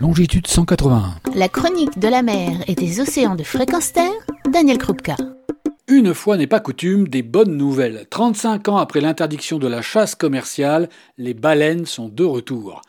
longitude 181. La chronique de la mer et des océans de fréquence terre, Daniel Krupka. Une fois n'est pas coutume, des bonnes nouvelles. 35 ans après l'interdiction de la chasse commerciale, les baleines sont de retour.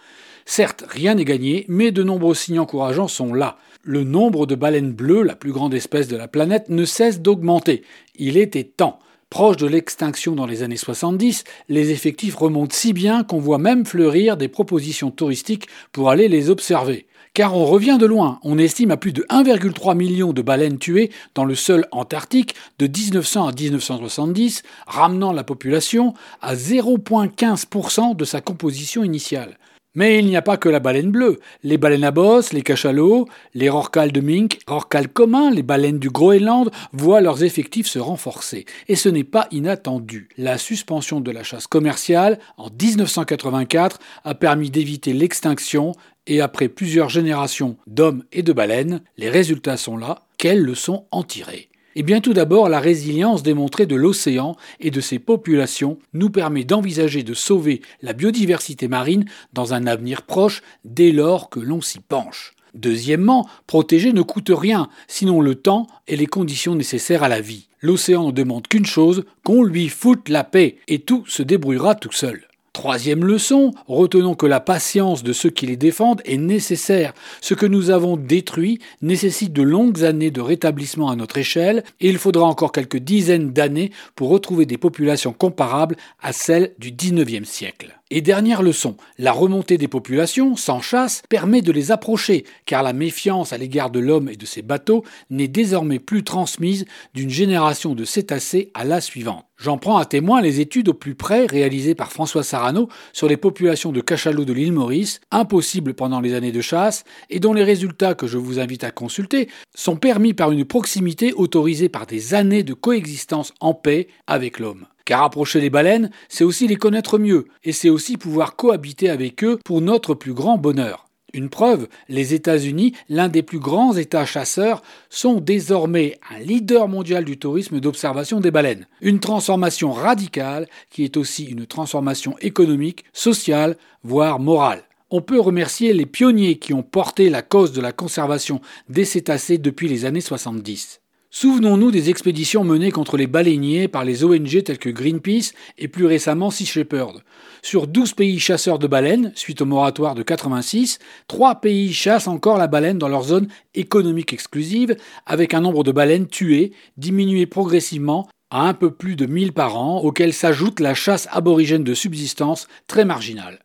Certes, rien n'est gagné, mais de nombreux signes encourageants sont là. Le nombre de baleines bleues, la plus grande espèce de la planète, ne cesse d'augmenter. Il était temps. Proche de l'extinction dans les années 70, les effectifs remontent si bien qu'on voit même fleurir des propositions touristiques pour aller les observer. Car on revient de loin, on estime à plus de 1,3 million de baleines tuées dans le seul Antarctique de 1900 à 1970, ramenant la population à 0,15% de sa composition initiale. Mais il n'y a pas que la baleine bleue. Les baleines à bosse, les cachalots, les rorquals de mink, rorquals communs, les baleines du Groenland voient leurs effectifs se renforcer. Et ce n'est pas inattendu. La suspension de la chasse commerciale en 1984 a permis d'éviter l'extinction et après plusieurs générations d'hommes et de baleines, les résultats sont là. Quelles leçons en tirer eh bien tout d'abord, la résilience démontrée de l'océan et de ses populations nous permet d'envisager de sauver la biodiversité marine dans un avenir proche dès lors que l'on s'y penche. Deuxièmement, protéger ne coûte rien, sinon le temps et les conditions nécessaires à la vie. L'océan ne demande qu'une chose, qu'on lui foute la paix, et tout se débrouillera tout seul. Troisième leçon, retenons que la patience de ceux qui les défendent est nécessaire. Ce que nous avons détruit nécessite de longues années de rétablissement à notre échelle et il faudra encore quelques dizaines d'années pour retrouver des populations comparables à celles du XIXe siècle. Et dernière leçon, la remontée des populations, sans chasse, permet de les approcher, car la méfiance à l'égard de l'homme et de ses bateaux n'est désormais plus transmise d'une génération de cétacés à la suivante. J'en prends à témoin les études au plus près réalisées par François Sarano sur les populations de cachalots de l'île Maurice, impossibles pendant les années de chasse, et dont les résultats que je vous invite à consulter sont permis par une proximité autorisée par des années de coexistence en paix avec l'homme. Car approcher les baleines, c'est aussi les connaître mieux, et c'est aussi pouvoir cohabiter avec eux pour notre plus grand bonheur. Une preuve, les États-Unis, l'un des plus grands États chasseurs, sont désormais un leader mondial du tourisme d'observation des baleines. Une transformation radicale qui est aussi une transformation économique, sociale, voire morale. On peut remercier les pionniers qui ont porté la cause de la conservation des cétacés depuis les années 70. Souvenons-nous des expéditions menées contre les baleiniers par les ONG telles que Greenpeace et plus récemment Sea Shepherd. Sur 12 pays chasseurs de baleines, suite au moratoire de 86, 3 pays chassent encore la baleine dans leur zone économique exclusive, avec un nombre de baleines tuées diminué progressivement à un peu plus de 1000 par an, auquel s'ajoute la chasse aborigène de subsistance très marginale.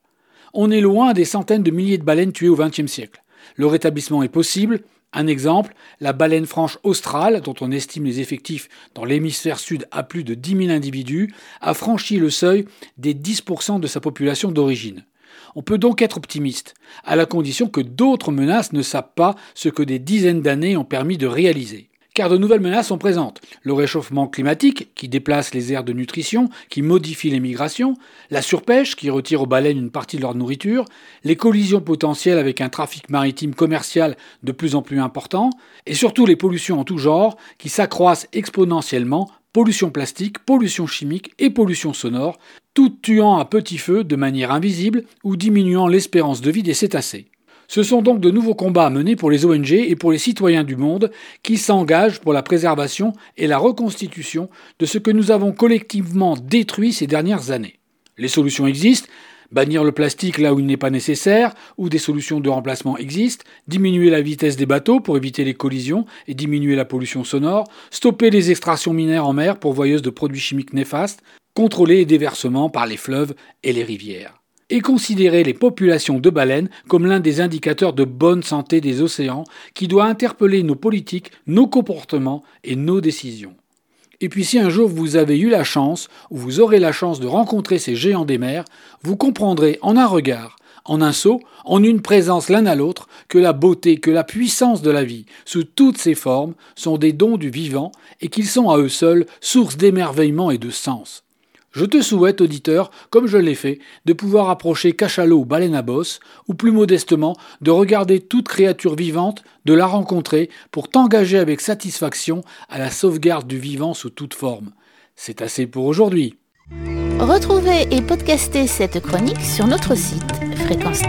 On est loin des centaines de milliers de baleines tuées au XXe siècle. Le rétablissement est possible, un exemple, la baleine franche australe, dont on estime les effectifs dans l'hémisphère sud à plus de 10 000 individus, a franchi le seuil des 10% de sa population d'origine. On peut donc être optimiste, à la condition que d'autres menaces ne sapent pas ce que des dizaines d'années ont permis de réaliser car de nouvelles menaces sont présentes. Le réchauffement climatique, qui déplace les aires de nutrition, qui modifie les migrations, la surpêche, qui retire aux baleines une partie de leur nourriture, les collisions potentielles avec un trafic maritime commercial de plus en plus important, et surtout les pollutions en tout genre, qui s'accroissent exponentiellement, pollution plastique, pollution chimique et pollution sonore, toutes tuant à petit feu de manière invisible ou diminuant l'espérance de vie des cétacés. Ce sont donc de nouveaux combats menés pour les ONG et pour les citoyens du monde qui s'engagent pour la préservation et la reconstitution de ce que nous avons collectivement détruit ces dernières années. Les solutions existent, bannir le plastique là où il n'est pas nécessaire, ou des solutions de remplacement existent, diminuer la vitesse des bateaux pour éviter les collisions et diminuer la pollution sonore, stopper les extractions minières en mer pourvoyeuses de produits chimiques néfastes, contrôler les déversements par les fleuves et les rivières et considérer les populations de baleines comme l'un des indicateurs de bonne santé des océans qui doit interpeller nos politiques, nos comportements et nos décisions. Et puis si un jour vous avez eu la chance, ou vous aurez la chance de rencontrer ces géants des mers, vous comprendrez en un regard, en un saut, en une présence l'un à l'autre, que la beauté, que la puissance de la vie, sous toutes ses formes, sont des dons du vivant, et qu'ils sont à eux seuls source d'émerveillement et de sens. Je te souhaite, auditeur, comme je l'ai fait, de pouvoir approcher cachalot ou baleine à bosse, ou plus modestement, de regarder toute créature vivante, de la rencontrer, pour t'engager avec satisfaction à la sauvegarde du vivant sous toute forme. C'est assez pour aujourd'hui. Retrouvez et podcastez cette chronique sur notre site fréquence